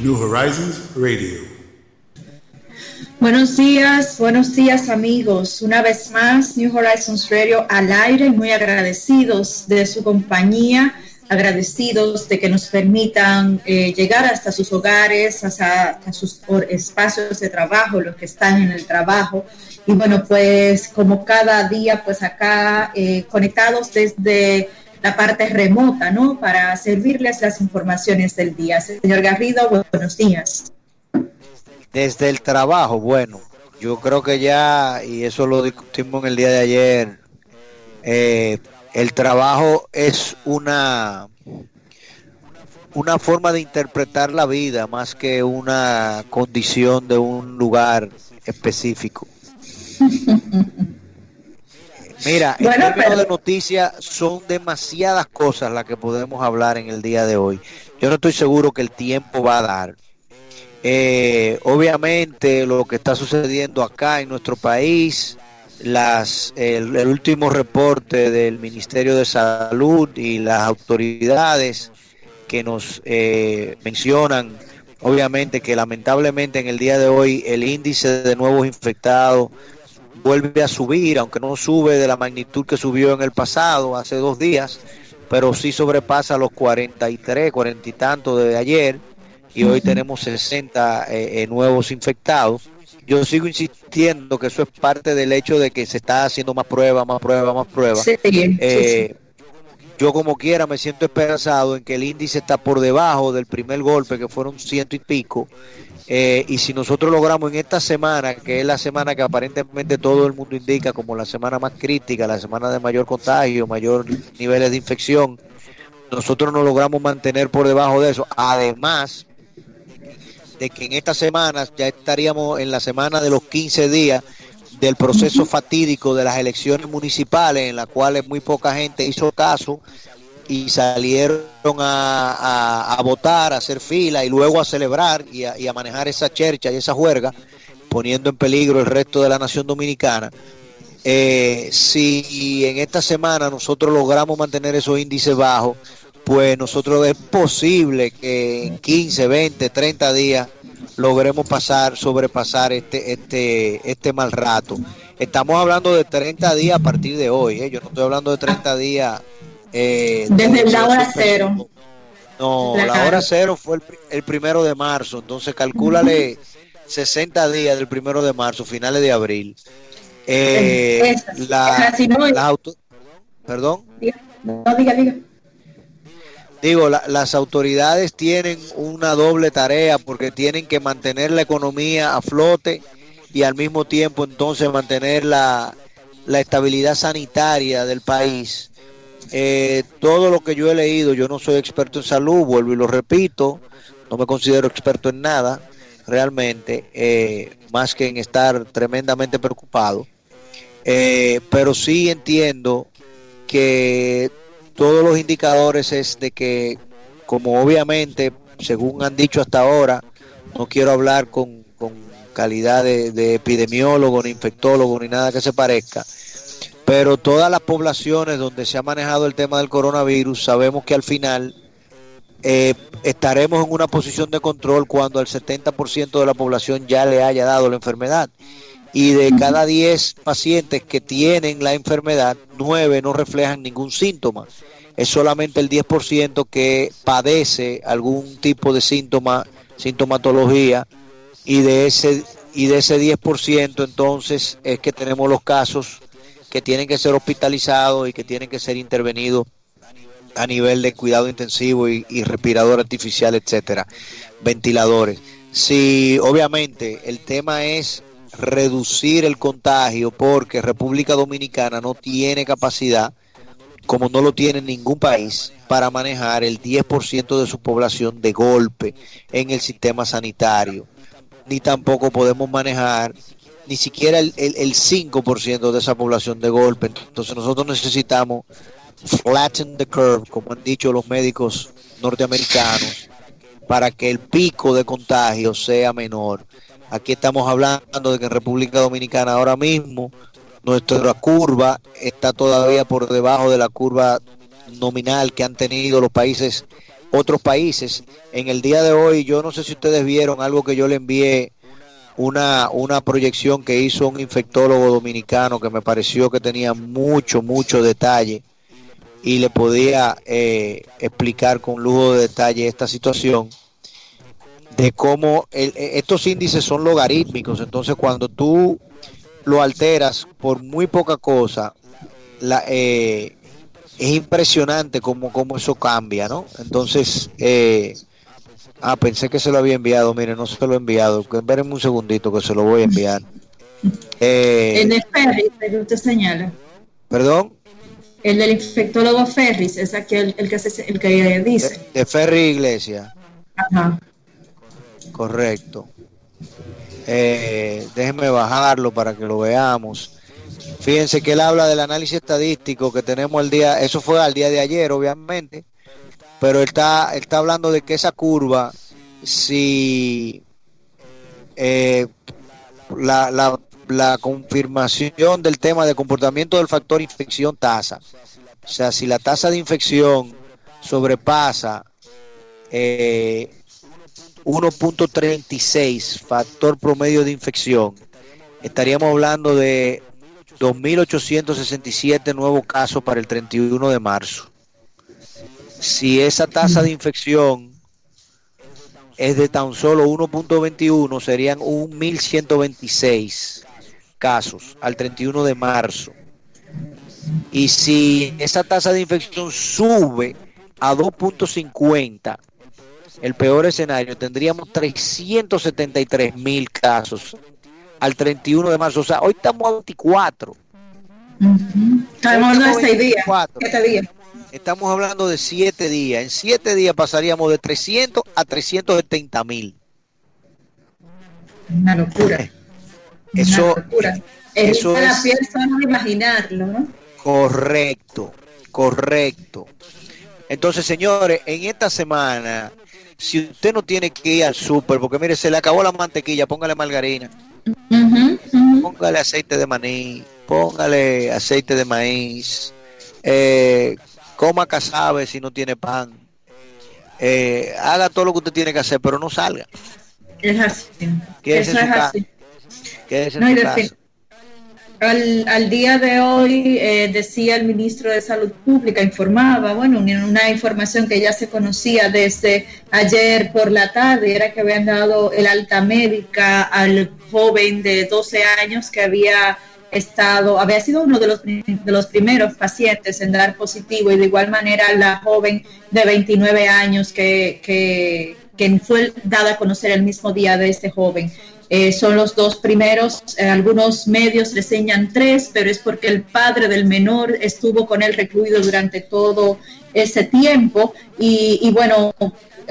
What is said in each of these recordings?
New Horizons Radio. Buenos días, buenos días amigos. Una vez más, New Horizons Radio al aire, muy agradecidos de su compañía, agradecidos de que nos permitan eh, llegar hasta sus hogares, hasta, sus espacios de trabajo, los que están en el trabajo. Y bueno, pues como cada día, pues acá eh, conectados desde la parte remota, ¿no? Para servirles las informaciones del día. Señor Garrido, buenos días. Desde el trabajo, bueno, yo creo que ya, y eso lo discutimos en el día de ayer, eh, el trabajo es una, una forma de interpretar la vida más que una condición de un lugar específico. Mira, en términos de noticias son demasiadas cosas las que podemos hablar en el día de hoy. Yo no estoy seguro que el tiempo va a dar. Eh, obviamente lo que está sucediendo acá en nuestro país, las, el, último reporte del Ministerio de Salud y las autoridades que nos eh, mencionan, obviamente que lamentablemente en el día de hoy el índice de nuevos infectados vuelve a subir, aunque no sube de la magnitud que subió en el pasado, hace dos días, pero sí sobrepasa los 43, 40 y tantos de ayer, y hoy tenemos 60 eh, eh, nuevos infectados. Yo sigo insistiendo que eso es parte del hecho de que se está haciendo más pruebas, más pruebas, más pruebas. Eh, yo como quiera me siento esperanzado en que el índice está por debajo del primer golpe, que fueron ciento y pico, eh, y si nosotros logramos en esta semana, que es la semana que aparentemente todo el mundo indica como la semana más crítica, la semana de mayor contagio, mayor niveles de infección, nosotros nos logramos mantener por debajo de eso. Además de que en esta semana ya estaríamos en la semana de los 15 días del proceso fatídico de las elecciones municipales, en las cuales muy poca gente hizo caso y salieron a, votar, a hacer fila y luego a celebrar y a, manejar esa chercha y esa juerga, poniendo en peligro el resto de la nación dominicana. Eh, si en esta semana nosotros logramos mantener esos índices bajos, pues nosotros es posible que en 15, 20, 30 días logremos pasar, sobrepasar este, este, este mal rato. Estamos hablando de 30 días a partir de hoy, ¿eh? yo no estoy hablando de 30 días eh, Desde la hora cero. No, la, hora cero fue el, primero de marzo, entonces calcúlale 60 días del primero de marzo, finales de abril. Eh, la, Perdón. No, diga, diga. Digo, las autoridades tienen una doble tarea porque tienen que mantener la economía a flote y al mismo tiempo entonces mantener la, la estabilidad sanitaria del país eh, todo lo que yo he leído, yo no soy experto en salud, vuelvo y lo repito, no me considero experto en nada, realmente, eh, más que en estar tremendamente preocupado. Eh, pero sí entiendo que todos los indicadores es de que, como obviamente, según han dicho hasta ahora, no quiero hablar con, calidad de, de epidemiólogo, ni infectólogo, ni nada que se parezca, pero todas las poblaciones donde se ha manejado el tema del coronavirus, sabemos que al final eh, estaremos en una posición de control cuando el 70% de la población ya le haya dado la enfermedad. Y de cada 10 pacientes que tienen la enfermedad, 9 no reflejan ningún síntoma. Es solamente el 10% que padece algún tipo de síntoma, sintomatología, y de ese, y de ese 10% entonces es que tenemos los casos que tienen que ser hospitalizados y que tienen que ser intervenidos a nivel de cuidado intensivo y, respirador artificial, etcétera, ventiladores. Si obviamente el tema es reducir el contagio porque República Dominicana no tiene capacidad como no lo tiene ningún país, para manejar el 10% de su población de golpe en el sistema sanitario. Ni tampoco podemos manejar ni siquiera el, el, 5% de esa población de golpe. Entonces nosotros necesitamos flatten the curve, como han dicho los médicos norteamericanos, para que el pico de contagio sea menor. Aquí estamos hablando de que en República Dominicana ahora mismo nuestra curva está todavía por debajo de la curva nominal que han tenido los países, otros países. En el día de hoy, yo no sé si ustedes vieron algo que yo le envié, una, una proyección que hizo un infectólogo dominicano que me pareció que tenía mucho, mucho detalle y le podía eh, explicar con lujo de detalle esta situación de cómo estos índices son logarítmicos, entonces cuando tú lo alteras por muy poca cosa, la, eh, es impresionante cómo, cómo eso cambia, ¿no? Entonces, eh, ah, pensé que se lo había enviado, mire, no se lo he enviado, espérenme un segundito que se lo voy a enviar. Eh, el de Ferris, que usted señala. ¿Perdón? El del infectólogo Ferris, es aquel el que, el que dice. De, de Ferris Iglesia. Ajá. Correcto. Eh, déjenme bajarlo para que lo veamos. Fíjense que él habla del análisis estadístico que tenemos el día, eso fue al día de ayer, obviamente, pero está, está hablando de que esa curva, si eh, la, la, la confirmación del tema de comportamiento del factor infección tasa, o sea, si la tasa de infección sobrepasa eh, 1.36 factor promedio de infección, estaríamos hablando de 2.867 nuevos casos para el 31 de marzo. Si esa tasa de infección es de tan solo 1.21, serían 1.126 casos al 31 de marzo. Y si esa tasa de infección sube a 2.50, el peor escenario, tendríamos 373 mil casos al 31 de marzo. O sea, hoy estamos a 24. Estamos hablando de 6 días. Estamos hablando de 7 días. En 7 días pasaríamos de 300 a 370 mil. Una locura. Eso, Una locura. Eso es la piel solo imaginarlo, ¿no? Correcto, correcto. Entonces, señores, en esta semana si usted no tiene que ir al súper, porque mire, se le acabó la mantequilla, póngale margarina, póngale aceite de maní, póngale aceite de maíz, eh, coma casabe si no tiene pan, eh, haga todo lo que usted tiene que hacer, pero no salga. Es así. Eso es así. Al, día de hoy eh, decía el ministro de Salud Pública, informaba, bueno, una información que ya se conocía desde ayer por la tarde, era que habían dado el alta médica al joven de 12 años que había estado, había sido uno de los, de los primeros pacientes en dar positivo y de igual manera la joven de 29 años que, que, fue dada a conocer el mismo día de este joven. Eh, son los dos primeros, eh, algunos medios reseñan tres, pero es porque el padre del menor estuvo con él recluido durante todo ese tiempo y, bueno,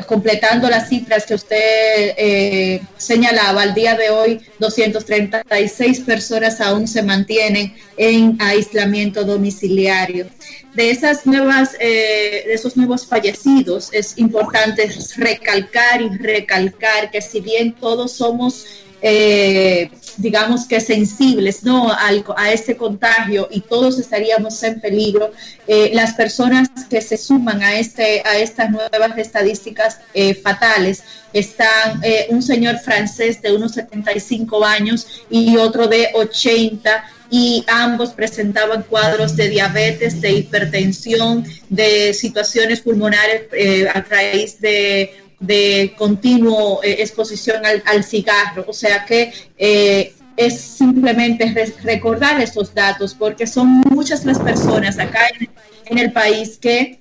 completando las cifras que usted eh, señalaba, al día de hoy 236 personas aún se mantienen en aislamiento domiciliario. De esas nuevas, de esos nuevos fallecidos, es importante recalcar y recalcar que si bien todos somos eh, digamos que sensibles ¿no? a este contagio y todos estaríamos en peligro, eh, las personas que se suman a, este, a estas nuevas estadísticas eh, fatales están un señor francés de unos 75 años y otro de 80 y ambos presentaban cuadros de diabetes, de hipertensión, de situaciones pulmonares a raíz de de continuo eh, exposición al, cigarro. O sea que eh, es simplemente recordar estos datos porque son muchas las personas acá en, el país que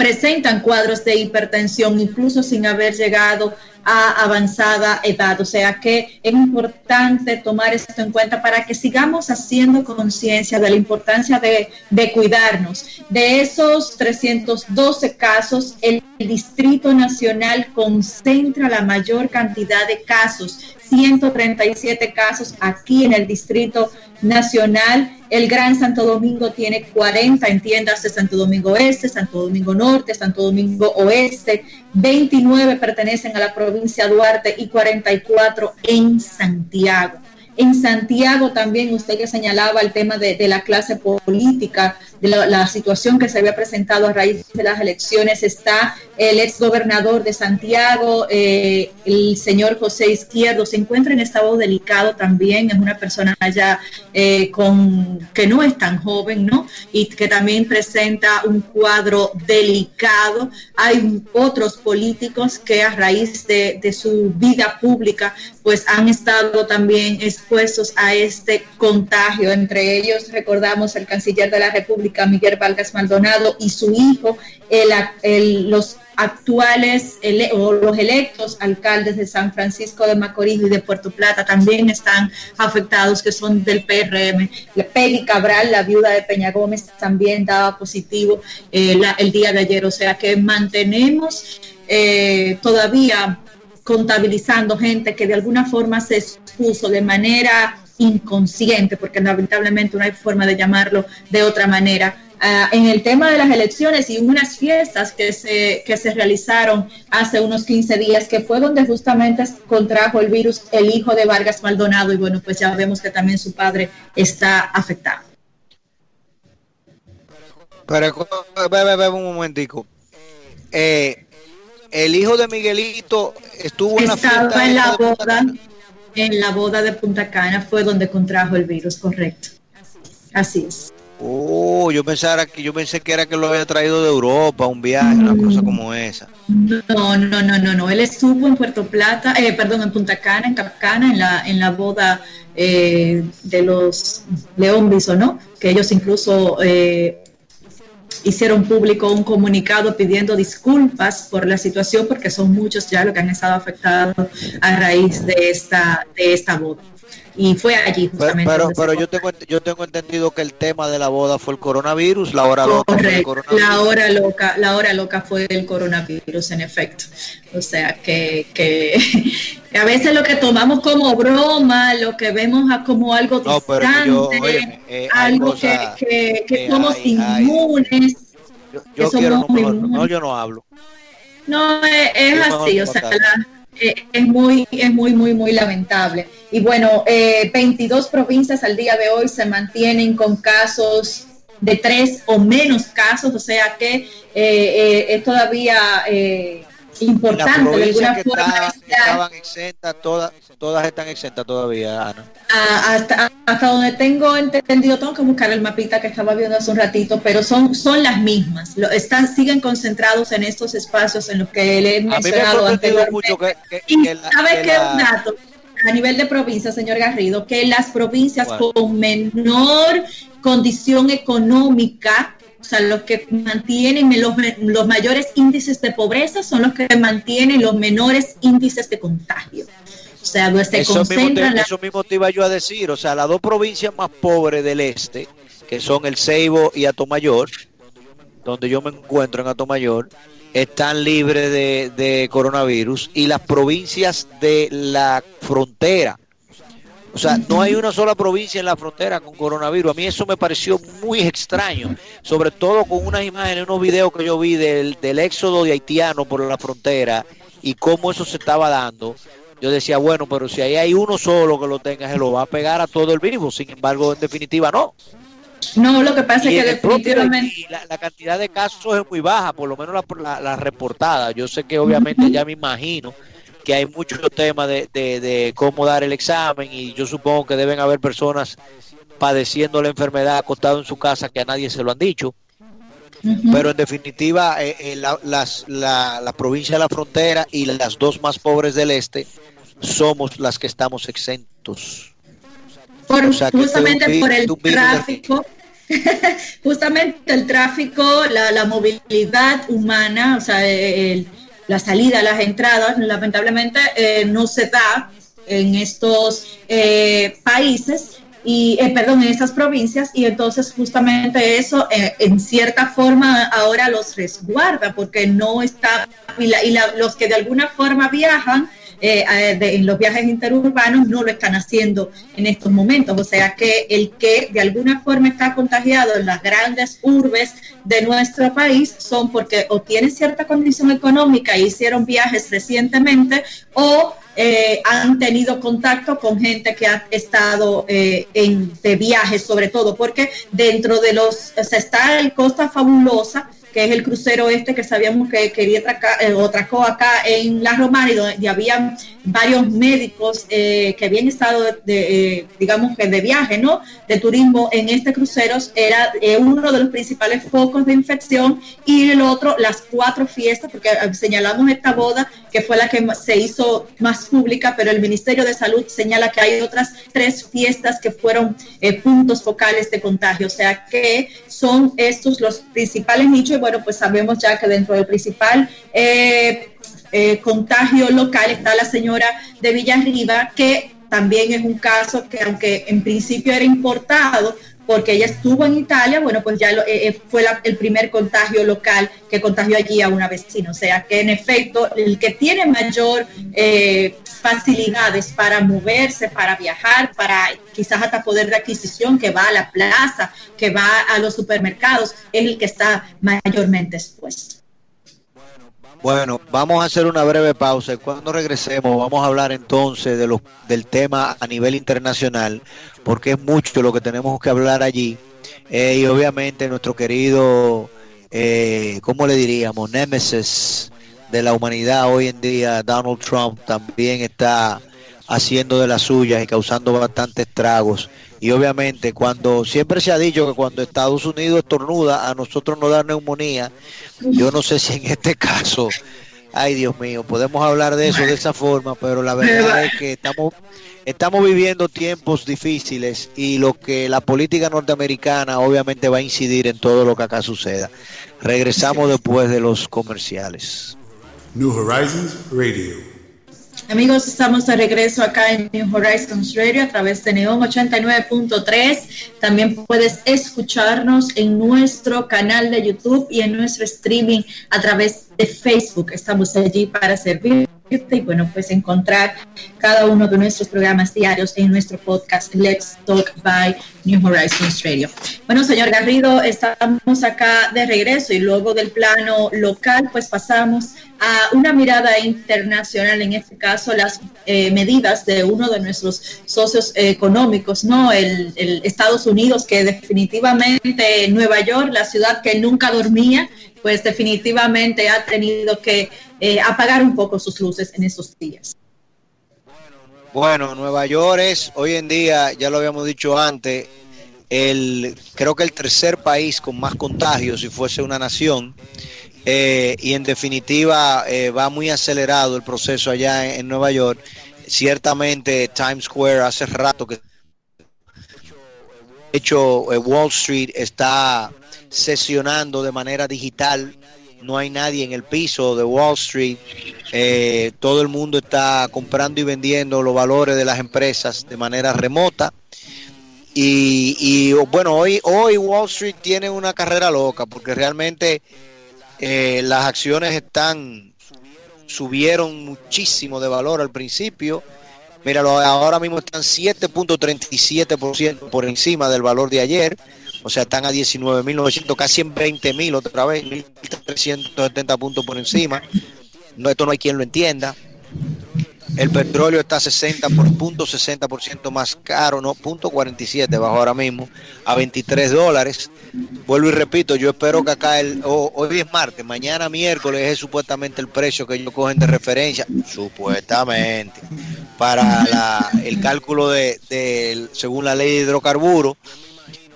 presentan cuadros de hipertensión, incluso sin haber llegado a avanzada edad. O sea que es importante tomar esto en cuenta para que sigamos haciendo conciencia de la importancia de, de, cuidarnos. De esos 312 casos, el Distrito Nacional concentra la mayor cantidad de casos. 137 casos aquí en el Distrito Nacional. El Gran Santo Domingo tiene 40, entiendas, de Santo Domingo Este, Santo Domingo Norte, Santo Domingo Oeste. 29 pertenecen a la provincia Duarte y 44 en Santiago. En Santiago también usted que señalaba el tema de, la clase política, de la, situación que se había presentado a raíz de las elecciones, está el ex gobernador de Santiago, eh, el señor José Izquierdo, se encuentra en estado delicado también, es una persona ya eh, con, que no es tan joven, ¿no? Y que también presenta un cuadro delicado. Hay otros políticos que a raíz de, de su vida pública, pues han estado también expuestos a este contagio. Entre ellos recordamos el canciller de la República, Miguel Vargas Maldonado, y su hijo, los actuales o los electos alcaldes de San Francisco de Macorís y de Puerto Plata también están afectados, que son del PRM. Peggy Cabral, la viuda de Peña Gómez, también daba positivo eh, el día de ayer. O sea que mantenemos eh, todavía contabilizando gente que de alguna forma se expuso de manera inconsciente, porque lamentablemente no hay forma de llamarlo de otra manera, ah, en el tema de las elecciones y unas fiestas que se, que se realizaron hace unos 15 días, que fue donde justamente contrajo el virus el hijo de Vargas Maldonado y bueno, pues ya vemos que también su padre está afectado. Pero, un momentico. Eh, el hijo de Miguelito estuvo en la Estaba en la boda, en la boda de Punta Cana fue donde contrajo el virus, correcto. Así es. Oh, yo pensaba que yo pensé que era que lo había traído de Europa, un viaje, una cosa como esa. No, no, no, no, no. Él estuvo en Puerto Plata, eh, perdón, en Punta Cana, en Capcana, en la, en la boda eh, de los León Biso, ¿no? Que ellos incluso eh, hicieron público un comunicado pidiendo disculpas por la situación porque son muchos ya los que han estado afectados a raíz de esta, de esta boda. Y fue allí justamente. Pero, pero, yo tengo yo tengo entendido que el tema de la boda fue el coronavirus, la hora loca. La hora loca, la hora loca fue el coronavirus, en efecto. O sea que, que, a veces lo que tomamos como broma, lo que vemos como algo distante, eh, algo que, que, somos inmunes. Yo, quiero, no, yo no hablo. No, es, así, o sea, la, eh, es muy, es muy, muy, muy lamentable. Y bueno, 22 eh, provincias al día de hoy se mantienen con casos de tres o menos casos, o sea que eh, es todavía importante de alguna forma. estaban exentas, todas, todas están exentas todavía, Ana. Ah, hasta, hasta donde tengo entendido, tengo que buscar el mapita que estaba viendo hace un ratito, pero son, son las mismas. Lo, están, siguen concentrados en estos espacios en los que le he mencionado anteriormente. y sabe que un dato a nivel de provincia, señor Garrido, que las provincias con menor condición económica o sea, los que mantienen los, los mayores índices de pobreza son los que mantienen los menores índices de contagio. O sea, se eso mismo, te, eso mismo te iba yo a decir. O sea, las dos provincias más pobres del este, que son el Ceibo y Atomayor, donde yo me encuentro en Atomayor, están libres de, de coronavirus. Y las provincias de la frontera, o sea, no hay una sola provincia en la frontera con coronavirus. A mí eso me pareció muy extraño, sobre todo con unas imágenes, unos videos que yo vi del, del éxodo de haitianos por la frontera y cómo eso se estaba dando. Yo decía, bueno, pero si ahí hay uno solo que lo tenga, se lo va a pegar a todo el virus. Sin embargo, en definitiva, no. No, lo que pasa es que definitivamente... la, cantidad de casos es muy baja, por lo menos la, la reportada. Yo sé que obviamente ya me imagino que hay muchos temas de, de, cómo dar el examen y yo supongo que deben haber personas padeciendo la enfermedad acostado en su casa que a nadie se lo han dicho. Pero en definitiva, eh, eh, la, las, la, la, provincia de la frontera y las dos más pobres del este somos las que estamos exentos. Por, justamente por el tráfico Justamente el tráfico, la, movilidad humana, o sea, la salida, las entradas, lamentablemente eh, no se da en estos eh, países y eh, perdón, en estas provincias y entonces justamente eso en cierta forma ahora los resguarda porque no está y, los que de alguna forma viajan eh, en los viajes interurbanos no lo están haciendo en estos momentos. O sea que el que de alguna forma está contagiado en las grandes urbes de nuestro país son porque o tienen cierta condición económica e hicieron viajes recientemente o eh, han tenido contacto con gente que ha estado eh, en, de viajes, sobre todo, porque dentro de los, o sea, está el Costa Fabulosa, que es el crucero este que sabíamos que quería atracar, eh, atracó acá en La Romana y donde había varios médicos eh, que habían estado, de, eh, digamos que de viaje, ¿no? De turismo en este crucero, era uno de los principales focos de infección y el otro, las cuatro fiestas, porque señalamos esta boda que fue la que se hizo más pública, pero el Ministerio de Salud señala que hay otras tres fiestas que fueron puntos focales de contagio, o sea que son estos los principales nichos bueno, pues sabemos ya que dentro del principal eh, eh, contagio local está la señora de Villarriba, que también es un caso que aunque en principio era importado, porque ella estuvo en Italia, bueno, pues ya eh, fue el primer contagio local que contagió allí a una vecina. O sea que en efecto, el que tiene mayor facilidades para moverse, para viajar, para quizás hasta poder de adquisición, que va a la plaza, que va a los supermercados, es el que está mayormente expuesto. Bueno, vamos a hacer una breve pausa y cuando regresemos vamos a hablar entonces de los, del tema a nivel internacional, porque es mucho lo que tenemos que hablar allí. Eh, y obviamente nuestro querido, eh, ¿cómo le diríamos? Nemesis de la humanidad hoy en día, Donald Trump, también está haciendo de las suyas y causando bastantes estragos. Y obviamente cuando siempre se ha dicho que cuando Estados Unidos estornuda, a nosotros nos da neumonía. Yo no sé si en este caso, ay Dios mío, podemos hablar de eso de esa forma, pero la verdad es que estamos estamos viviendo tiempos difíciles y lo que la política norteamericana obviamente va a incidir en todo lo que acá suceda. Regresamos después de los comerciales. New Horizons Radio. Amigos, estamos de regreso acá en New Horizons Radio a través de Neon 89.3. También puedes escucharnos en nuestro canal de YouTube y en nuestro streaming a través de Facebook. Estamos allí para servir y bueno, pues encontrar cada uno de nuestros programas diarios en nuestro podcast Let's Talk by New Horizons Radio. Bueno, señor Garrido, estamos acá de regreso y luego del plano local, pues pasamos a una mirada internacional, en este caso las eh, medidas de uno de nuestros socios económicos, ¿no? El, el Estados Unidos, que definitivamente Nueva York, la ciudad que nunca dormía, pues definitivamente ha tenido que eh, apagar un poco sus luces en esos días. Bueno, Nueva York es hoy en día, ya lo habíamos dicho antes, el creo que el tercer país con más contagios si fuese una nación. Eh, y en definitiva eh, va muy acelerado el proceso allá en, Nueva York. Ciertamente Times Square hace rato que de hecho Wall Street está sesionando de manera digital. No hay nadie en el piso de Wall Street. Eh, todo el mundo está comprando y vendiendo los valores de las empresas de manera remota. Y, bueno, hoy, hoy Wall Street tiene una carrera loca porque realmente eh, las acciones están subieron muchísimo de valor al principio. Míralo, ahora mismo están 7.37% por encima del valor de ayer o sea, están a 19.900, casi en 20.000 otra vez, 1.370 puntos por encima. No, esto no hay quien lo entienda. El petróleo está a 60 por punto 60% más caro, no, punto 47 bajo ahora mismo, a 23 dólares. Vuelvo y repito, yo espero que acá el, hoy es martes, mañana miércoles es supuestamente el precio que ellos cogen de referencia, supuestamente, para el cálculo de, de, según la ley de hidrocarburos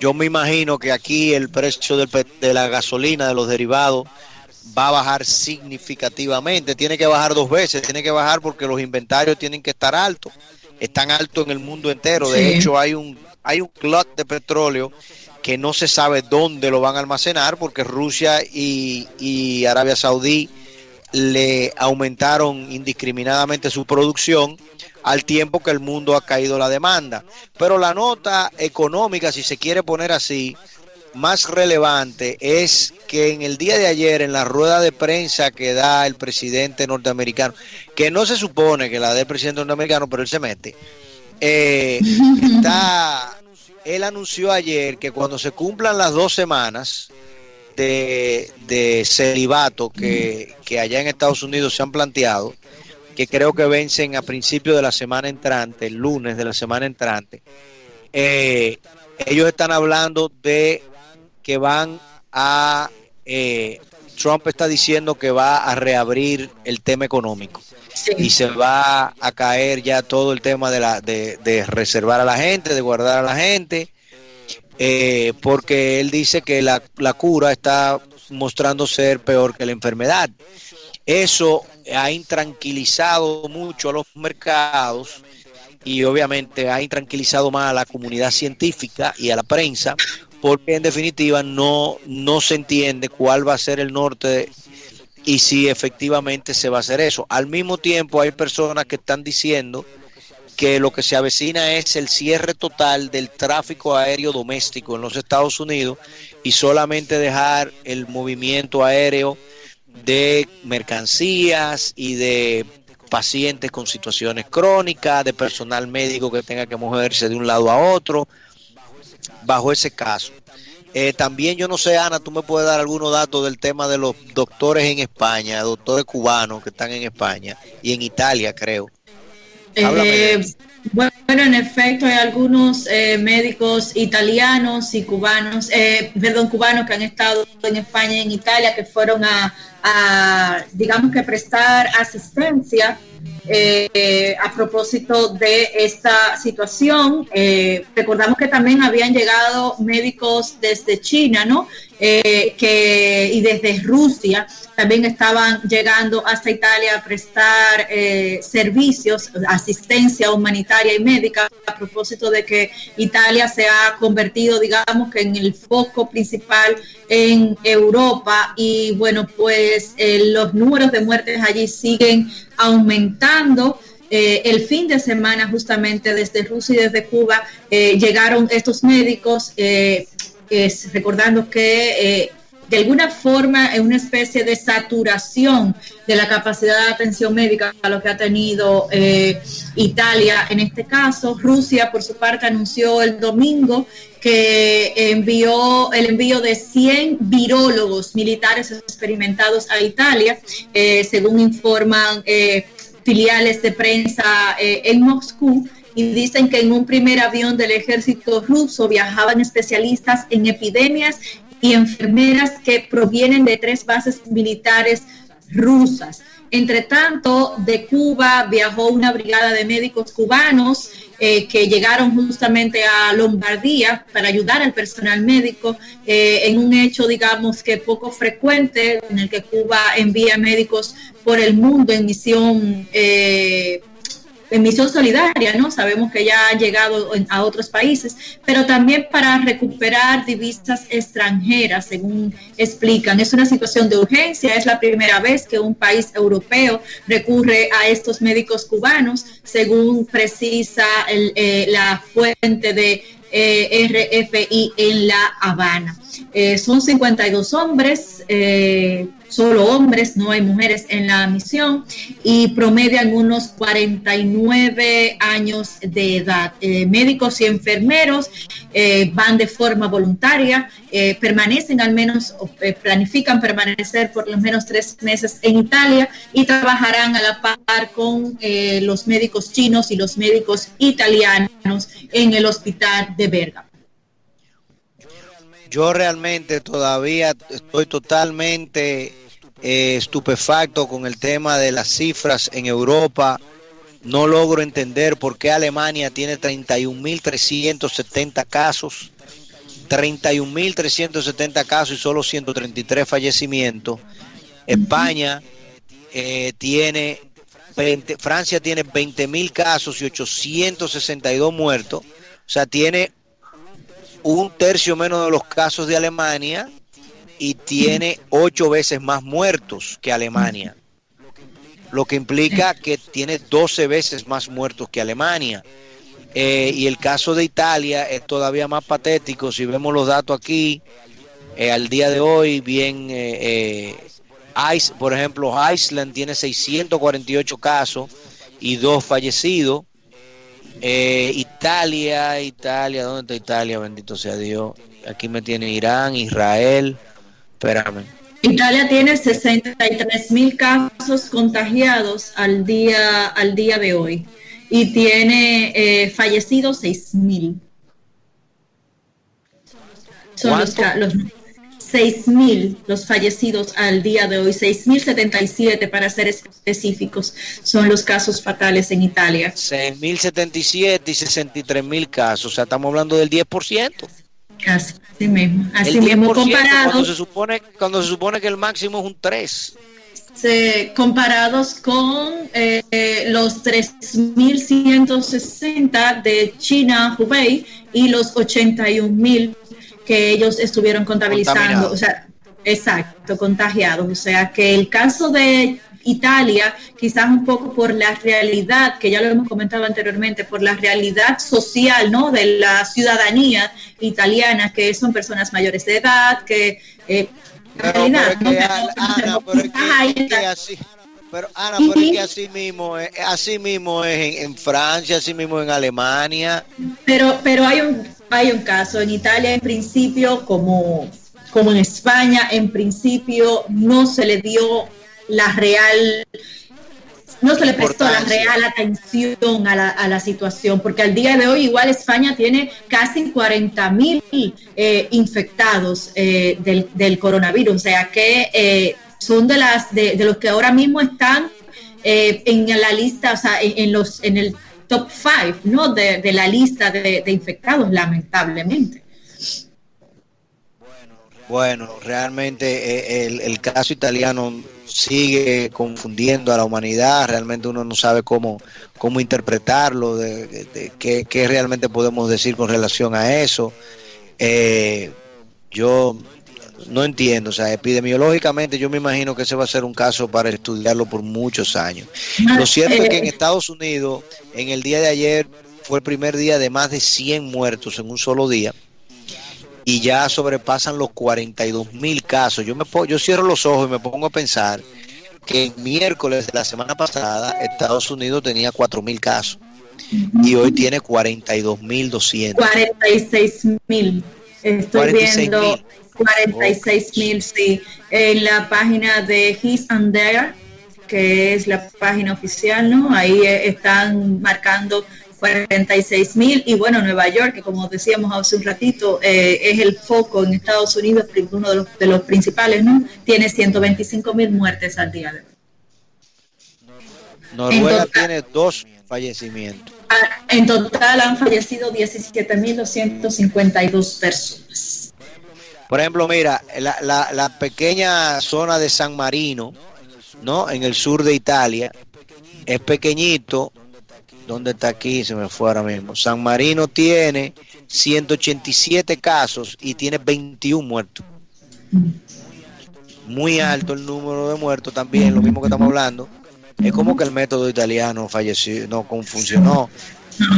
yo me imagino que aquí el precio de la gasolina, de los derivados, va a bajar significativamente. Tiene que bajar dos veces, tiene que bajar porque los inventarios tienen que estar altos. Están altos en el mundo entero. De hecho, hay un, hay un clot de petróleo que no se sabe dónde lo van a almacenar porque Rusia y, y Arabia Saudí le aumentaron indiscriminadamente su producción al tiempo que el mundo ha caído la demanda. Pero la nota económica, si se quiere poner así, más relevante es que en el día de ayer, en la rueda de prensa que da el presidente norteamericano, que no se supone que la dé el presidente norteamericano, pero él se mete, eh, está, él anunció ayer que cuando se cumplan las dos semanas de, de celibato que, que allá en Estados Unidos se han planteado, que creo que vencen a principios de la semana entrante, el lunes de la semana entrante, eh, ellos están hablando de que van a, eh, Trump está diciendo que va a reabrir el tema económico. Y se va a caer ya todo el tema de, la, de, reservar a la gente, de guardar a la gente, eh, porque él dice que la, la cura está mostrando ser peor que la enfermedad. Eso ha intranquilizado mucho a los mercados y obviamente ha intranquilizado más a la comunidad científica y a la prensa porque en definitiva no, no se entiende cuál va a ser el norte y si efectivamente se va a hacer eso. Al mismo tiempo hay personas que están diciendo que lo que se avecina es el cierre total del tráfico aéreo doméstico en los Estados Unidos y solamente dejar el movimiento aéreo de mercancías y de pacientes con situaciones crónicas, de personal médico que tenga que moverse de un lado a otro, bajo ese caso. Eh, también yo no sé, Ana, tú me puedes dar algunos datos del tema de los doctores en España, doctores cubanos que están en España y en Italia, creo. Eh, bueno, en efecto, hay algunos eh, médicos italianos y cubanos, perdón, cubanos que han estado en España y en Italia, que fueron a, a digamos que prestar asistencia eh, a propósito de esta situación. Eh, recordamos que también habían llegado médicos desde China, ¿no? Eh, que, y desde Rusia también estaban llegando hasta Italia a prestar servicios, asistencia humanitaria y médica, propósito de que Italia se ha convertido, digamos, que en el foco principal en Europa y bueno, pues eh, los números de muertes allí siguen aumentando. el fin de semana justamente desde Rusia y desde Cuba llegaron estos médicos recordando que eh, de alguna forma es una especie de saturación de la capacidad de atención médica a lo que ha tenido eh, Italia en este caso. Rusia, por su parte, anunció el domingo que envió el envío de 100 virólogos militares experimentados a Italia, eh, según informan filiales de prensa en Moscú y dicen que en un primer avión del ejército ruso viajaban especialistas en epidemias y enfermeras que provienen de tres bases militares rusas. Entre tanto, de Cuba viajó una brigada de médicos cubanos eh, que llegaron justamente a Lombardía para ayudar al personal médico eh, en un hecho, digamos que poco frecuente, en el que Cuba envía médicos por el mundo en misión eh, en misión solidaria, ¿no? Sabemos que ya han llegado a otros países, pero también para recuperar divisas extranjeras, según explican. Es una situación de urgencia, es la primera vez que un país europeo recurre a estos médicos cubanos, según precisa eh, la fuente de eh, RFI en La Habana. Eh, son 52 hombres, eh, solo hombres, no hay mujeres en la misión y promedian unos 49 años de edad. médicos y enfermeros van de forma voluntaria, permanecen al menos, planifican permanecer por lo menos tres meses en Italia y trabajarán a la par con los médicos chinos y los médicos italianos en el hospital de Bergamo. Yo realmente todavía estoy totalmente eh, estupefacto con el tema de las cifras en Europa. No logro entender por qué Alemania tiene 31.370 casos, 31.370 casos y solo 133 fallecimientos. España eh, tiene Francia tiene 20.000 casos y 862 muertos. O sea, tiene un tercio menos de los casos de Alemania y tiene ocho veces más muertos que Alemania, lo que implica que tiene 12 veces más muertos que Alemania. Eh, y el caso de Italia es todavía más patético. Si vemos los datos aquí, eh, al día de hoy, bien, eh, por ejemplo, Iceland tiene 648 casos y dos fallecidos. Italia, Italia, ¿dónde está Italia? Bendito sea Dios. Aquí me tiene Irán, Israel. Espérame. Italia tiene 63 mil casos contagiados al día, al día de hoy y tiene eh, fallecidos 6 mil. Son los, los 6 mil los fallecidos al día de hoy, 6.077 para ser específicos, son los casos fatales en Italia. 6.077 y 63.000 casos, o sea, estamos hablando del 10%. Así mismo, así mismo comparado. Cuando se, supone, cuando se supone que el máximo es un 3. comparados con eh, los 3.160 de China, Hubei, y los 81.000 que ellos estuvieron contabilizando, o sea, exacto, contagiados. O sea, que el caso de Italia, quizás un poco por la realidad, que ya lo hemos comentado anteriormente, por la realidad social, ¿no? De la ciudadanía italiana, que son personas mayores de edad, que... Eh, pero, realidad, pero, Ana, pero es que, así, pero Ana, pero es que así mismo, es, así mismo es en, en, Francia, así mismo en Alemania. Pero, pero hay un, hay un caso en Italia, en principio, como, como en España, en principio no se le dio la real, no se le prestó la real atención a la, a la, situación, porque al día de hoy igual España tiene casi 40 mil eh, infectados eh, del, del, coronavirus, o sea que eh, son de las de, de, los que ahora mismo están eh, en la lista, o sea, en, en, los en el top 5, ¿no? De, de la lista de, infectados, lamentablemente. Bueno, realmente eh, el, el, caso italiano sigue confundiendo a la humanidad, realmente uno no sabe cómo, cómo interpretarlo, de qué, qué, realmente podemos decir con relación a eso. Eh, yo no entiendo, o sea, epidemiológicamente yo me imagino que ese va a ser un caso para estudiarlo por muchos años. Lo cierto es que en Estados Unidos, en el día de ayer, fue el primer día de más de 100 muertos en un solo día y ya sobrepasan los 42 mil casos. Yo, me yo cierro los ojos y me pongo a pensar que el miércoles de la semana pasada Estados Unidos tenía 4 mil casos y hoy tiene 42 mil 200. 46 mil. Estoy 46 viendo 46 mil, sí. En la página de His and There, que es la página oficial, ¿no? Ahí están marcando 46 mil y bueno, Nueva York, que como decíamos hace un ratito, eh, es el foco en Estados Unidos, uno de los, de los principales, ¿no? Tiene 125 mil muertes al día de hoy. Noruega tiene dos fallecimientos. En total han fallecido 17.252 personas. Por ejemplo, mira, la, la, pequeña zona de San Marino, ¿no? En el sur de Italia, es pequeñito, ¿Dónde está aquí? Se me fue ahora mismo. San Marino tiene 187 casos y tiene 21 muertos. Muy alto el número de muertos también, lo mismo que estamos hablando. Es como que el método italiano falleció, no funcionó.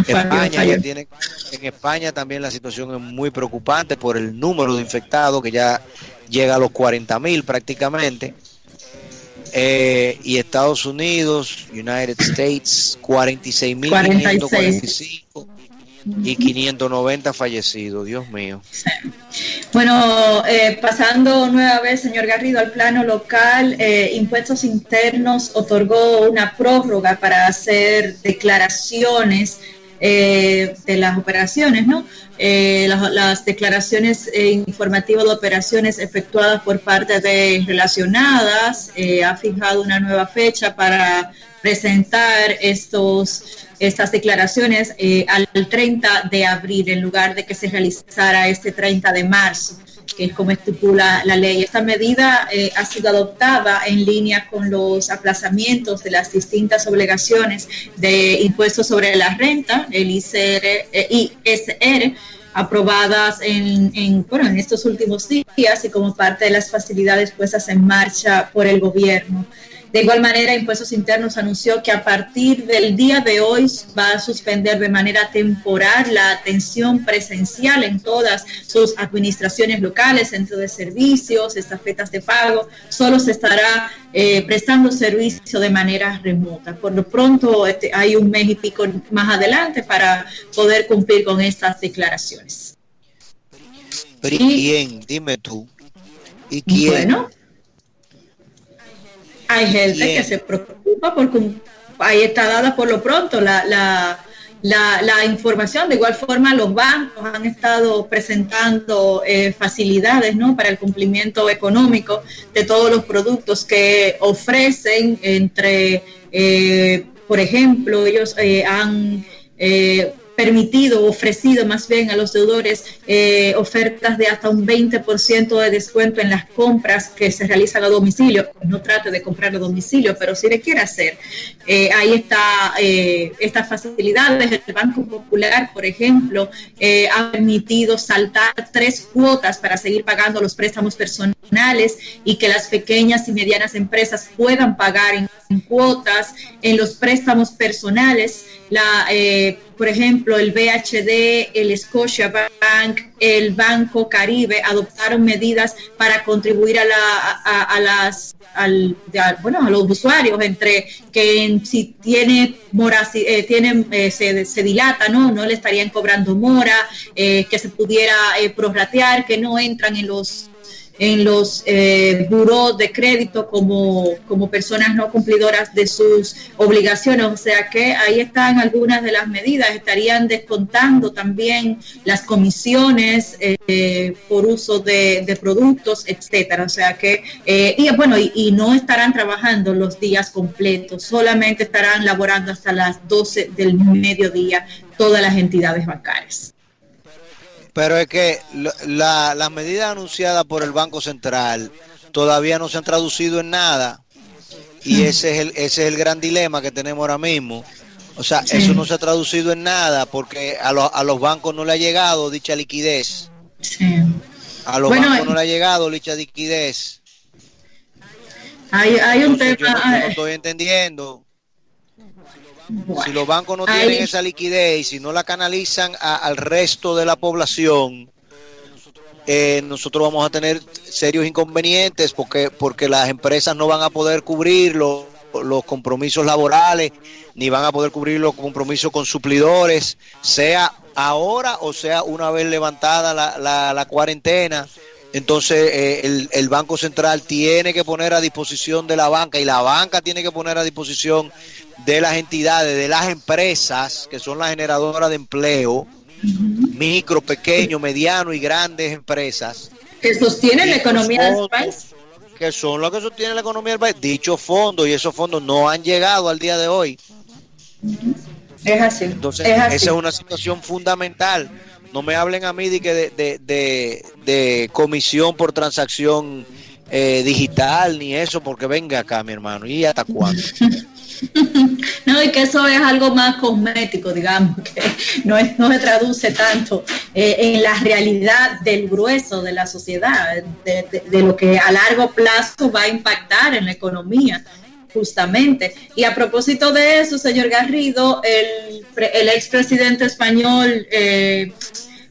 España ya tiene, en España también la situación es muy preocupante por el número de infectados que ya llega a los 40 mil prácticamente. Eh, y Estados Unidos, United States, 46.545 y 590 fallecidos, Dios mío. Bueno, eh, pasando nueva vez, señor Garrido, al plano local, eh, Impuestos Internos otorgó una prórroga para hacer declaraciones eh, de las operaciones, ¿no? Eh, las, las, declaraciones eh, informativas de operaciones efectuadas por parte de relacionadas, ha fijado una nueva fecha para presentar estos, estas declaraciones eh, al 30 de abril en lugar de que se realizara este 30 de marzo que es como estipula la ley. Esta medida eh, ha sido adoptada en línea con los aplazamientos de las distintas obligaciones de impuestos sobre la renta, el ICR, eh, ISR, aprobadas en, en, en estos últimos días y como parte de las facilidades puestas en marcha por el gobierno. De igual manera, Impuestos Internos anunció que a partir del día de hoy va a suspender de manera temporal la atención presencial en todas sus administraciones locales, centros de servicios, estafetas de pago. Solo se estará eh, prestando servicio de manera remota. Por lo pronto, este, hay un mes y pico más adelante para poder cumplir con estas declaraciones. ¿Pero y quién? Dime tú. ¿Y quién? Bueno, hay gente que se preocupa porque ahí está dada por lo pronto la, la, la, información. De igual forma, los bancos han estado presentando eh, facilidades ¿no? para el cumplimiento económico de todos los productos que ofrecen entre, eh, por ejemplo, ellos eh, han permitido, ofrecido más bien a los deudores eh, ofertas de hasta un 20% de descuento en las compras que se realizan a domicilio. No trate de comprar a domicilio, pero si le quiere hacer, eh, ahí está eh, estas facilidades. El Banco Popular, por ejemplo, ha permitido saltar tres cuotas para seguir pagando los préstamos personales y que las pequeñas y medianas empresas puedan pagar en, en cuotas en los préstamos personales. La por ejemplo, el BHD, el Scotiabank, el Banco Caribe adoptaron medidas para contribuir a, la, a, las al, bueno, a los usuarios entre que si tiene mora, eh, tiene, eh, se, dilata, ¿no? No le estarían cobrando mora, eh, que se pudiera prorratear, que no entran en los en los eh, buros de crédito como, como personas no cumplidoras de sus obligaciones. O sea que ahí están algunas de las medidas. Estarían descontando también las comisiones eh, por uso de, productos, etcétera. O sea que, eh, y bueno, y, y, no estarán trabajando los días completos, solamente estarán laborando hasta las 12 del mediodía todas las entidades bancarias. Pero es que las medidas anunciadas por el Banco Central todavía no se han traducido en nada. Y ese es el, ese es el gran dilema que tenemos ahora mismo. O sea, eso no se ha traducido en nada porque a, a los bancos no le ha llegado dicha liquidez. A los bancos no le ha llegado dicha liquidez. Hay, hay un tema. Yo no, estoy entendiendo. Si los bancos no tienen esa liquidez y si no la canalizan al resto de la población, eh, nosotros vamos a tener serios inconvenientes porque, porque las empresas no van a poder cubrir los, compromisos laborales, ni van a poder cubrir los compromisos con suplidores, sea ahora o sea una vez levantada la, la, cuarentena. Entonces eh, el, el, Banco Central tiene que poner a disposición de la banca y la banca tiene que poner a disposición de las entidades, de las empresas que son las generadoras de empleo, micro, pequeño, mediano y grandes empresas. Que sostienen la economía del país. Que son los que sostienen la economía del país. Dichos fondos y esos fondos no han llegado al día de hoy. Es así. Entonces, esa es una situación fundamental. No me hablen a mí de, que de, de, de, comisión por transacción eh, digital ni eso, porque venga acá, mi hermano. ¿Y hasta cuándo? no, y que eso es algo más cosmético, digamos, que no, es, no se traduce tanto eh, en la realidad del grueso de la sociedad, de, lo que a largo plazo va a impactar en la economía justamente. Y a propósito de eso, señor Garrido, el, el expresidente español eh,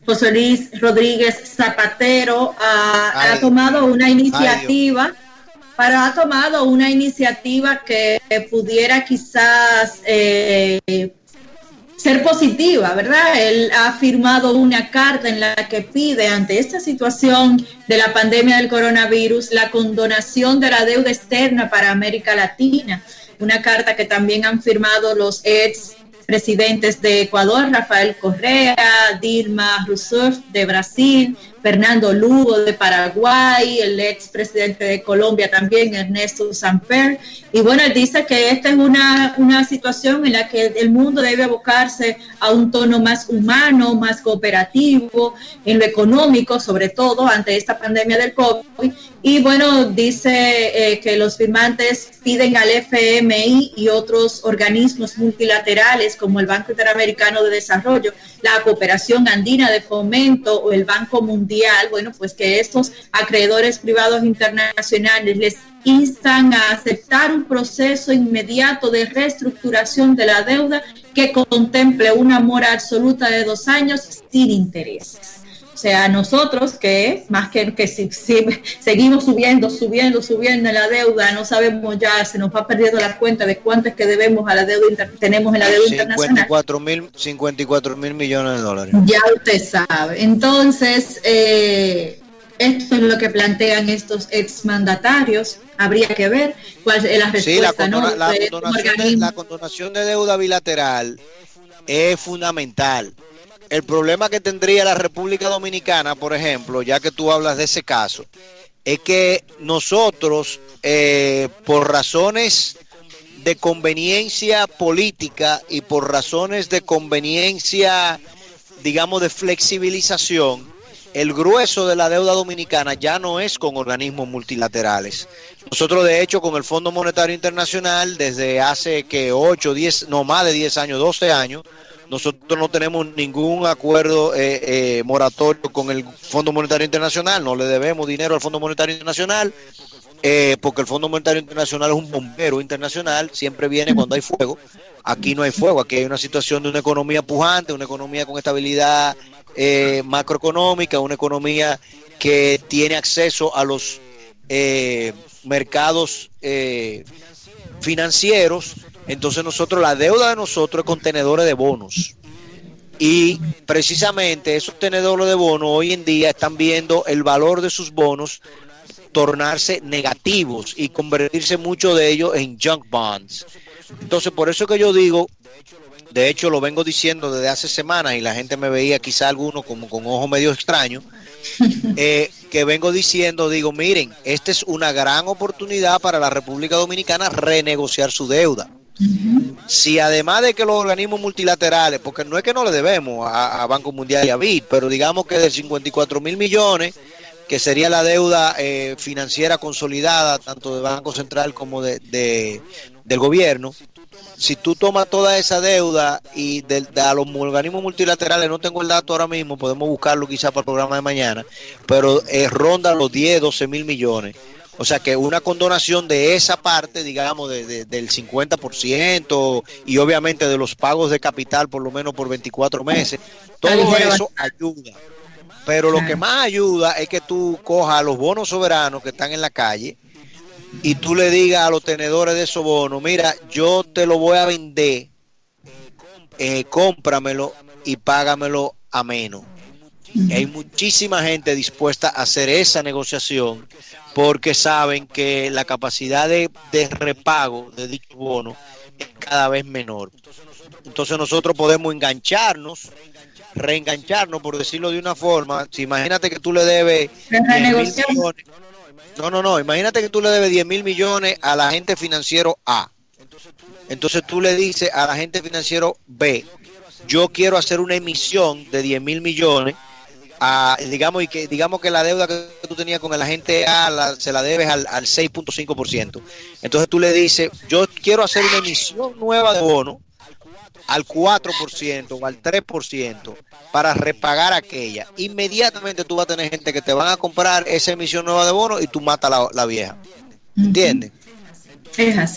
José Luis Rodríguez Zapatero ha, tomado una iniciativa para ha tomado una iniciativa que pudiera quizás eh, ser positiva, ¿verdad? Él ha firmado una carta en la que pide ante esta situación de la pandemia del coronavirus la condonación de la deuda externa para América Latina. Una carta que también han firmado los ex presidentes de Ecuador, Rafael Correa, Dilma Rousseff de Brasil, Fernando Lugo de Paraguay, el ex presidente de Colombia también, Ernesto Samper. Y bueno, dice que esta es una, una situación en la que el mundo debe abocarse a un tono más humano, más cooperativo, en lo económico, sobre todo ante esta pandemia del COVID. Y bueno, dice eh, que los firmantes piden al FMI y otros organismos multilaterales como el Banco Interamericano de Desarrollo, la Cooperación Andina de Fomento o el Banco Mundial, bueno, pues que estos acreedores privados internacionales les instan a aceptar un proceso inmediato de reestructuración de la deuda que contemple una mora absoluta de dos años sin intereses. O sea, nosotros que más que, que si, seguimos subiendo, subiendo, subiendo en la deuda, no sabemos ya, se nos va perdiendo la cuenta de cuánto es que debemos a la deuda tenemos en la deuda 54 internacional. 54 mil millones de dólares. Ya usted sabe. Entonces, eh, esto es lo que plantean estos exmandatarios. Habría que ver cuál es la respuesta. la, la condonación de deuda bilateral es fundamental el problema que tendría la República Dominicana, por ejemplo, ya que tú hablas de ese caso, es que nosotros, eh, por razones de conveniencia política y por razones de conveniencia, digamos, de flexibilización, el grueso de la deuda dominicana ya no es con organismos multilaterales. Nosotros, de hecho, con el Fondo Monetario Internacional, desde hace que 8, 10, no más de 10 años, 12 años, nosotros no tenemos ningún acuerdo eh, eh, moratorio con el Fondo Monetario Internacional, no le debemos dinero al Fondo Monetario Internacional, eh, porque el Fondo Monetario Internacional es un bombero internacional, siempre viene cuando hay fuego. Aquí no hay fuego, aquí hay una situación de una economía pujante, una economía con estabilidad macroeconómica, una economía que tiene acceso a los mercados financieros entonces nosotros, la deuda de nosotros es con tenedores de bonos. Y precisamente esos tenedores de bonos hoy en día están viendo el valor de sus bonos tornarse negativos y convertirse mucho de ellos en junk bonds. Entonces, por eso que yo digo, de hecho lo vengo diciendo desde hace semanas y la gente me veía quizá alguno como con ojo medio extraño, eh, que vengo diciendo, digo, miren, esta es una gran oportunidad para la República Dominicana renegociar su deuda. Si además de que los organismos multilaterales, porque no es que no le debemos a, Banco Mundial y a BID, pero digamos que de 54 mil millones, que sería la deuda eh, financiera consolidada, tanto del Banco Central como de, del gobierno, si tú tomas toda esa deuda y de, a los organismos multilaterales, no tengo el dato ahora mismo, podemos buscarlo quizá para el programa de mañana, pero eh, ronda los 10, 12 mil millones. O sea que una condonación de esa parte, digamos, de, del 50% y obviamente de los pagos de capital por lo menos por 24 meses, todo eso ayuda. Pero lo que más ayuda es que tú cojas los bonos soberanos que están en la calle y tú le digas a los tenedores de esos bonos, mira, yo te lo voy a vender, eh, cómpramelo y págamelo a menos. Hay muchísima gente dispuesta a hacer esa negociación porque saben que la capacidad de, repago de dicho bono es cada vez menor. Entonces nosotros podemos engancharnos, reengancharnos, por decirlo de una forma. Si imagínate que tú le debes... No, no, no. Imagínate que tú le debes 10 mil millones a la agente financiero A. Entonces tú le dices a la agente financiero B, yo quiero hacer una emisión de 10 mil millones digamos, y que, digamos que la deuda que tú tenías con el agente A se la debes al, al 6.5%. Entonces tú le dices, yo quiero hacer una emisión nueva de bono al 4% o al 3% para repagar aquella. Inmediatamente tú vas a tener gente que te van a comprar esa emisión nueva de bono y tú matas la, la vieja. ¿Entiendes?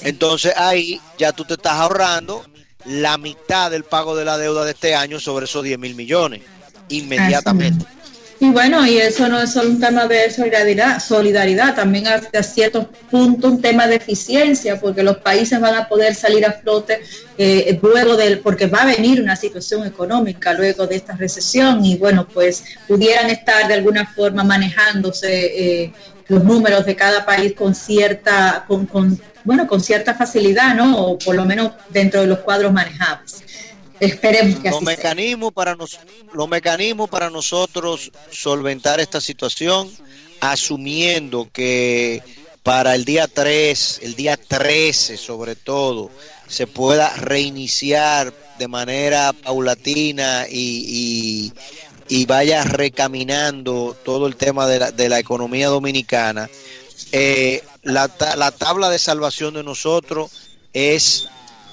Entonces ahí ya tú te estás ahorrando la mitad del pago de la deuda de este año sobre esos 10 mil millones inmediatamente. Y bueno, y eso no es solo un tema de solidaridad, solidaridad también hasta cierto punto un tema de eficiencia, porque los países van a poder salir a flote eh, luego del, porque va a venir una situación económica luego de esta recesión y bueno, pues pudieran estar de alguna forma manejándose eh, los números de cada país con cierta, con, bueno, con cierta facilidad, ¿no? O por lo menos dentro de los cuadros manejables. Esperemos que los mecanismos para nos, los mecanismos para nosotros solventar esta situación, asumiendo que para el día 3, el día 13 sobre todo, se pueda reiniciar de manera paulatina y, y, vaya recaminando todo el tema de la, de la economía dominicana, eh, la, la tabla de salvación de nosotros es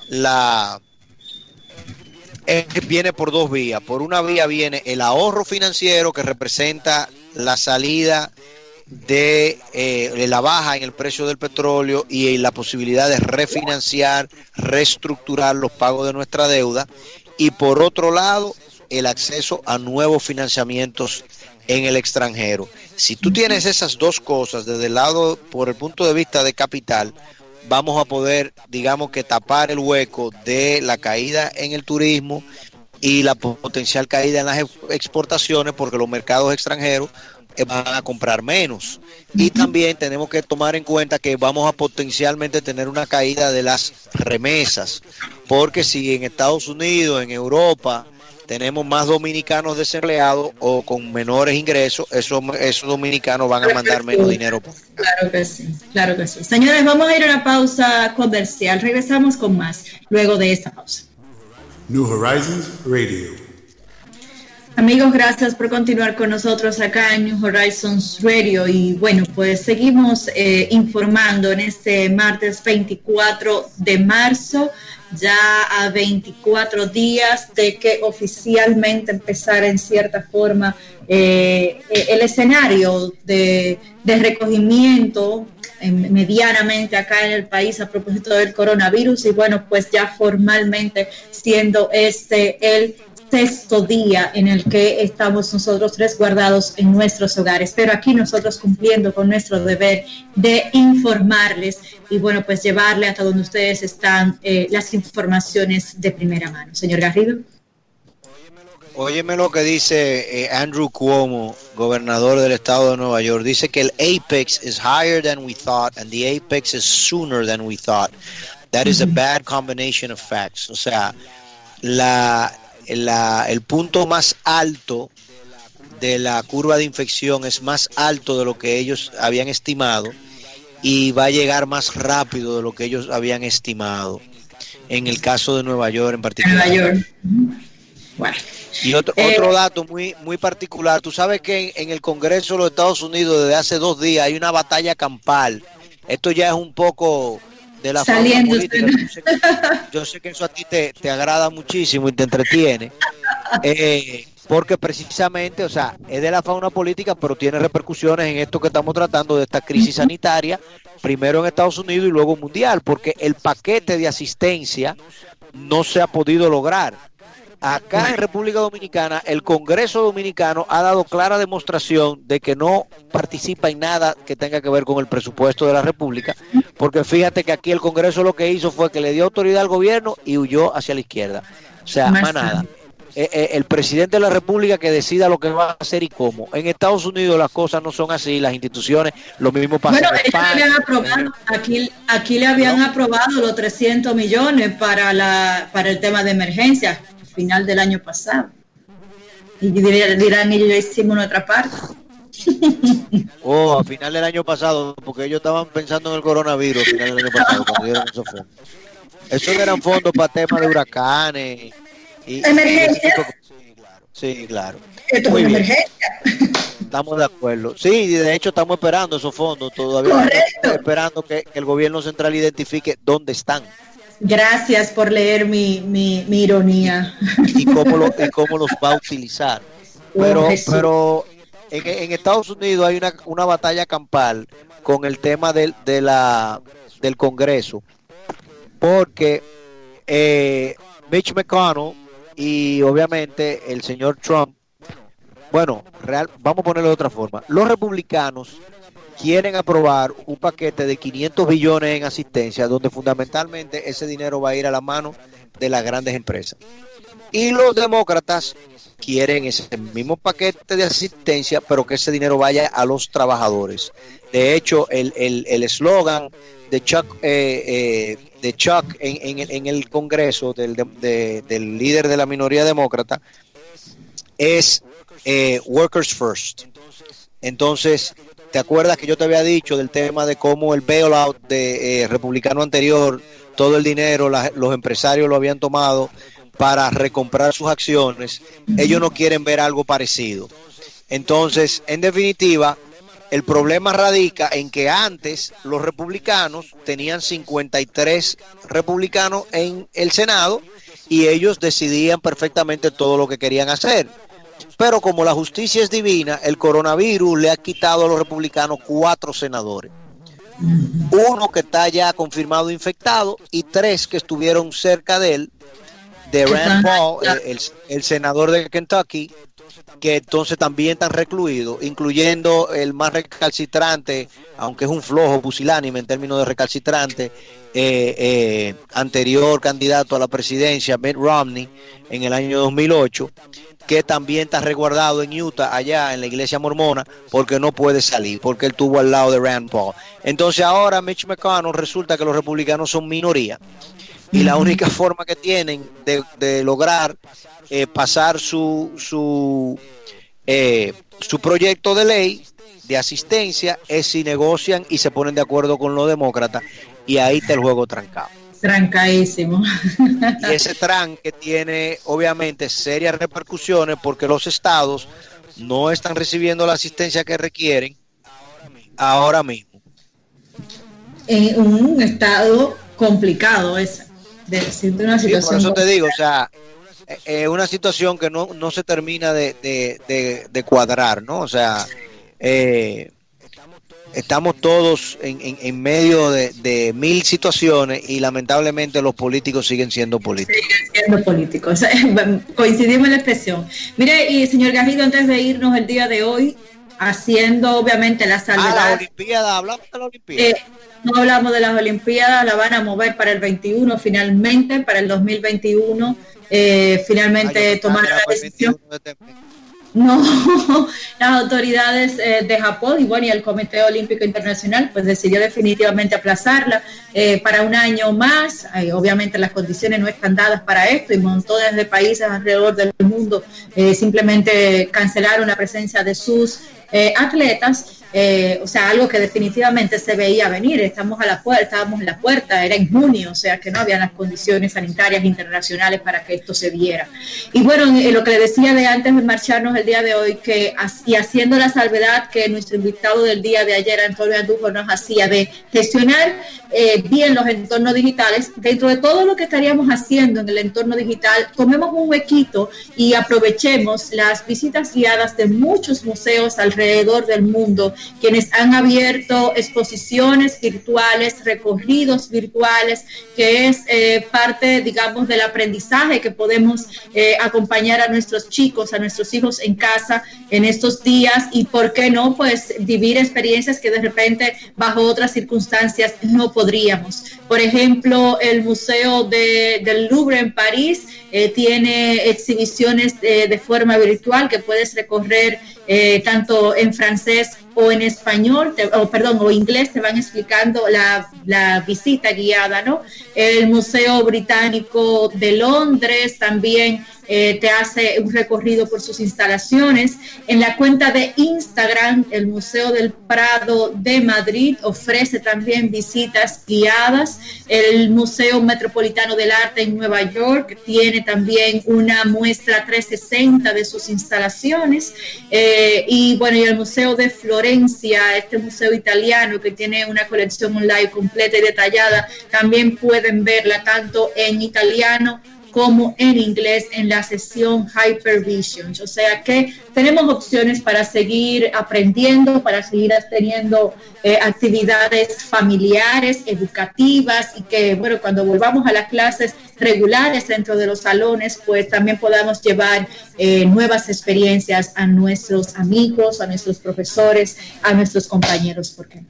la viene por dos vías. Por una vía viene el ahorro financiero que representa la salida de, eh, la baja en el precio del petróleo y la posibilidad de refinanciar, reestructurar los pagos de nuestra deuda. Y por otro lado, el acceso a nuevos financiamientos en el extranjero. Si tú tienes esas dos cosas desde el lado, por el punto de vista de capital, vamos a poder, digamos que tapar el hueco de la caída en el turismo y la potencial caída en las exportaciones porque los mercados extranjeros eh, van a comprar menos. Y también tenemos que tomar en cuenta que vamos a potencialmente tener una caída de las remesas, porque si en Estados Unidos, en Europa, tenemos más dominicanos desempleados o con menores ingresos, esos, esos dominicanos van a mandar menos dinero. Claro que sí, claro que sí. Señores, vamos a ir a una pausa comercial. Regresamos con más luego de esta pausa. New Horizons Radio. Amigos, gracias por continuar con nosotros acá en New Horizons Radio y bueno, pues seguimos eh, informando en este martes 24 de marzo ya a 24 días de que oficialmente empezara en cierta forma eh, el escenario de, recogimiento medianamente acá en el país a propósito del coronavirus y bueno, pues ya formalmente siendo este el sexto día en el que estamos nosotros resguardados en nuestros hogares, pero aquí nosotros cumpliendo con nuestro deber de informarles y bueno, pues llevarle hasta donde ustedes están eh, las informaciones de primera mano. Señor Garrido. Óyeme lo que dice eh, Andrew Cuomo, gobernador del estado de Nueva York. Dice que el apex is higher than we thought and the apex is sooner than we thought. That is a bad combination of facts. O sea, la, el punto más alto de la curva de infección es más alto de lo que ellos habían estimado y va a llegar más rápido de lo que ellos habían estimado en el caso de Nueva York en particular. Nueva York. Y otro, eh, otro dato muy, muy particular, tú sabes que en, el Congreso de los Estados Unidos desde hace dos días hay una batalla campal. Esto ya es un poco de la Saliendo Yo sé, que, eso a ti te, agrada muchísimo y te entretiene. Eh, porque precisamente, o sea, es de la fauna política, pero tiene repercusiones en esto que estamos tratando de esta crisis sanitaria, primero en Estados Unidos y luego mundial, porque el paquete de asistencia no se ha podido lograr. Acá en República Dominicana, el Congreso Dominicano ha dado clara demostración de que no participa en nada que tenga que ver con el presupuesto de la República, porque fíjate que aquí el Congreso lo que hizo fue que le dio autoridad al gobierno y huyó hacia la izquierda. O sea, más nada. Eh, eh, el presidente de la República que decida lo que va a hacer y cómo. En Estados Unidos las cosas no son así, las instituciones, lo mismo pasa bueno, en España. aquí, aquí le habían aprobado los 300 millones para, la, para el tema de emergencia final del año pasado. Y dirán ellos, ya hicimos nuestra parte. Oh, a final del año pasado, porque ellos estaban pensando en el coronavirus a final del año pasado, cuando dieron esos fondos. Esos eran fondos para temas de huracanes. Y, ¿Emergencia? sí, claro. Esto es emergencia. Estamos de acuerdo. Sí, de hecho estamos esperando esos fondos todavía. Estamos esperando que el gobierno central identifique dónde están. Gracias por leer mi, mi, ironía. Y cómo, lo, cómo los va a utilizar. Oh, pero, pero en, Estados Unidos hay una, una batalla campal con el tema del, de la, del Congreso, porque eh, Mitch McConnell y obviamente el señor Trump, bueno, real, vamos a ponerlo de otra forma, los republicanos quieren aprobar un paquete de 500 billones en asistencia, donde fundamentalmente ese dinero va a ir a la mano de las grandes empresas. Y los demócratas quieren ese mismo paquete de asistencia, pero que ese dinero vaya a los trabajadores. De hecho, el eslogan el, de Chuck, eh, eh, de Chuck en, en, el Congreso del, del, líder de la minoría demócrata es eh, Workers First. Entonces, ¿te acuerdas que yo te había dicho del tema de cómo el bailout de republicano anterior, todo el dinero, los empresarios lo habían tomado para recomprar sus acciones? Ellos no quieren ver algo parecido. Entonces, en definitiva, el problema radica en que antes los republicanos tenían 53 republicanos en el Senado y ellos decidían perfectamente todo lo que querían hacer. Pero como la justicia es divina, el coronavirus le ha quitado a los republicanos cuatro senadores. Uno que está ya confirmado infectado y tres que estuvieron cerca de él, de Rand Paul, el senador de Kentucky, que entonces también están recluidos, incluyendo el más recalcitrante, aunque es un flojo pusilánime en términos de recalcitrante, eh, eh, anterior candidato a la presidencia, Mitt Romney, en el año 2008, que también está resguardado en Utah, allá en la iglesia mormona, porque no puede salir, porque él estuvo al lado de Rand Paul. Entonces ahora Mitch McConnell resulta que los republicanos son minoría y la única forma que tienen de, lograr eh, pasar su, su, eh, su proyecto de ley de asistencia es si negocian y se ponen de acuerdo con los demócratas y ahí está el juego trancado. Trancadísimo. Y ese tranque tiene obviamente serias repercusiones porque los estados no están recibiendo la asistencia que requieren ahora mismo. En un estado complicado ese una situación. por eso te digo, o sea, es eh, eh, una situación que no, no se termina de, de, cuadrar, ¿no? O sea, eh, estamos todos en, en, medio de, mil situaciones y lamentablemente los políticos siguen siendo políticos. Siguen siendo políticos, coincidimos en la expresión. Mire, y señor Gajido, antes de irnos el día de hoy, haciendo obviamente la salvedad. Ah, la Olimpiada, hablamos de la Olimpiada. No hablamos de las Olimpiadas, la van a mover para el 21 finalmente, para el 2021. Eh, finalmente tomaron la decisión. No, las autoridades eh, de Japón y bueno, y el Comité Olímpico Internacional pues decidió definitivamente aplazarla eh, para un año más. obviamente las condiciones no están dadas para esto y montones de países alrededor del mundo simplemente cancelaron la presencia de sus atletas eh, o sea, algo que definitivamente se veía venir. Estamos a la puerta, estábamos en la puerta, era en junio, o sea que no había las condiciones sanitarias internacionales para que esto se viera. Y bueno, eh, lo que le decía de antes de marcharnos el día de hoy, que y haciendo la salvedad que nuestro invitado del día de ayer, Antonio Andujo, nos hacía de gestionar eh, bien los entornos digitales, dentro de todo lo que estaríamos haciendo en el entorno digital, tomemos un huequito y aprovechemos las visitas guiadas de muchos museos alrededor del mundo quienes han abierto exposiciones virtuales, recorridos virtuales, que es eh, parte, digamos, del aprendizaje que podemos eh, acompañar a nuestros chicos, a nuestros hijos en casa en estos días y, ¿por qué no? Pues vivir experiencias que de repente bajo otras circunstancias no podríamos. Por ejemplo, el Museo del Louvre en París eh, tiene exhibiciones de forma virtual que puedes recorrer eh, tanto en francés o en español, o perdón, o inglés, te van explicando la, la, visita guiada, ¿no? El Museo Británico de Londres también eh, te hace un recorrido por sus instalaciones. En la cuenta de Instagram, el Museo del Prado de Madrid ofrece también visitas guiadas. El Museo Metropolitano del Arte en Nueva York tiene también una muestra 360 de sus instalaciones. Eh, y bueno, y el Museo de Florencia, este museo italiano que tiene una colección online completa y detallada, también pueden verla tanto en italiano como en inglés en la sesión Hypervision. O sea que tenemos opciones para seguir aprendiendo, para seguir teniendo eh, actividades familiares, educativas y que, bueno, cuando volvamos a las clases regulares dentro de los salones, pues también podamos llevar eh, nuevas experiencias a nuestros amigos, a nuestros profesores, a nuestros compañeros, ¿por qué?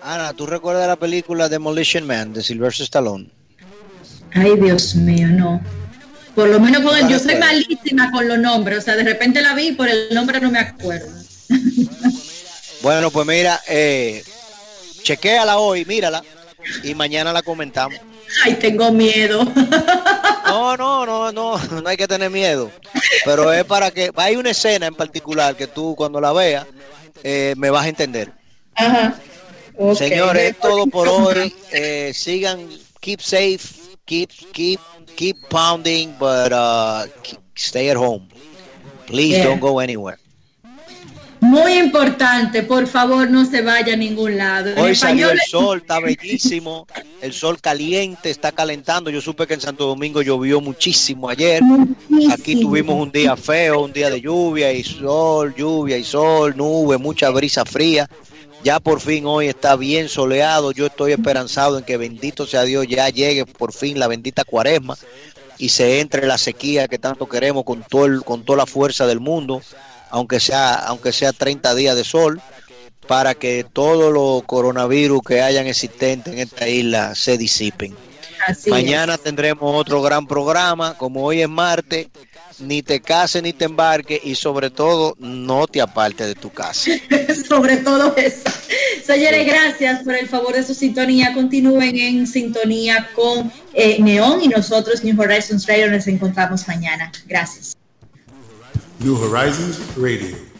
Ana, ¿tú recuerdas la película Demolition Man de Sylvester Stallone? Ay, Dios mío, no. Por lo menos con el, yo soy malísima con los nombres, o sea, de repente la vi, por el nombre no me acuerdo. bueno, pues mira, eh, chequéala hoy, mírala, y mañana la comentamos. Ay, tengo miedo. No, no, no, no, no hay que tener miedo. Pero es para que hay una escena en particular que tú cuando la veas eh, me vas a entender. Ajá. Señores, es todo por hoy. Eh, sigan, keep safe, keep, keep, keep pounding, but uh, stay at home. Please don't go anywhere. Muy importante, por favor no se vaya a ningún lado. Hoy salió el sol, está bellísimo, el sol caliente, está calentando. Yo supe que en Santo Domingo llovió muchísimo ayer. Aquí tuvimos un día feo, un día de lluvia y sol, lluvia y sol, nube, mucha brisa fría. Ya por fin hoy está bien soleado. Yo estoy esperanzado en que bendito sea Dios, ya llegue por fin la bendita cuaresma y se entre la sequía que tanto queremos con, todo con toda la fuerza del mundo aunque sea, aunque sea 30 días de sol, para que todos los coronavirus que hayan existentes en esta isla se disipen. Mañana tendremos otro gran programa, como hoy es martes, ni te cases ni te embarques y sobre todo no te apartes de tu casa. sobre todo eso. Señores, gracias por el favor de su sintonía. Continúen en sintonía con eh, Neón y nosotros, New Horizons Radio, nos encontramos mañana. Gracias. New Horizons Radio.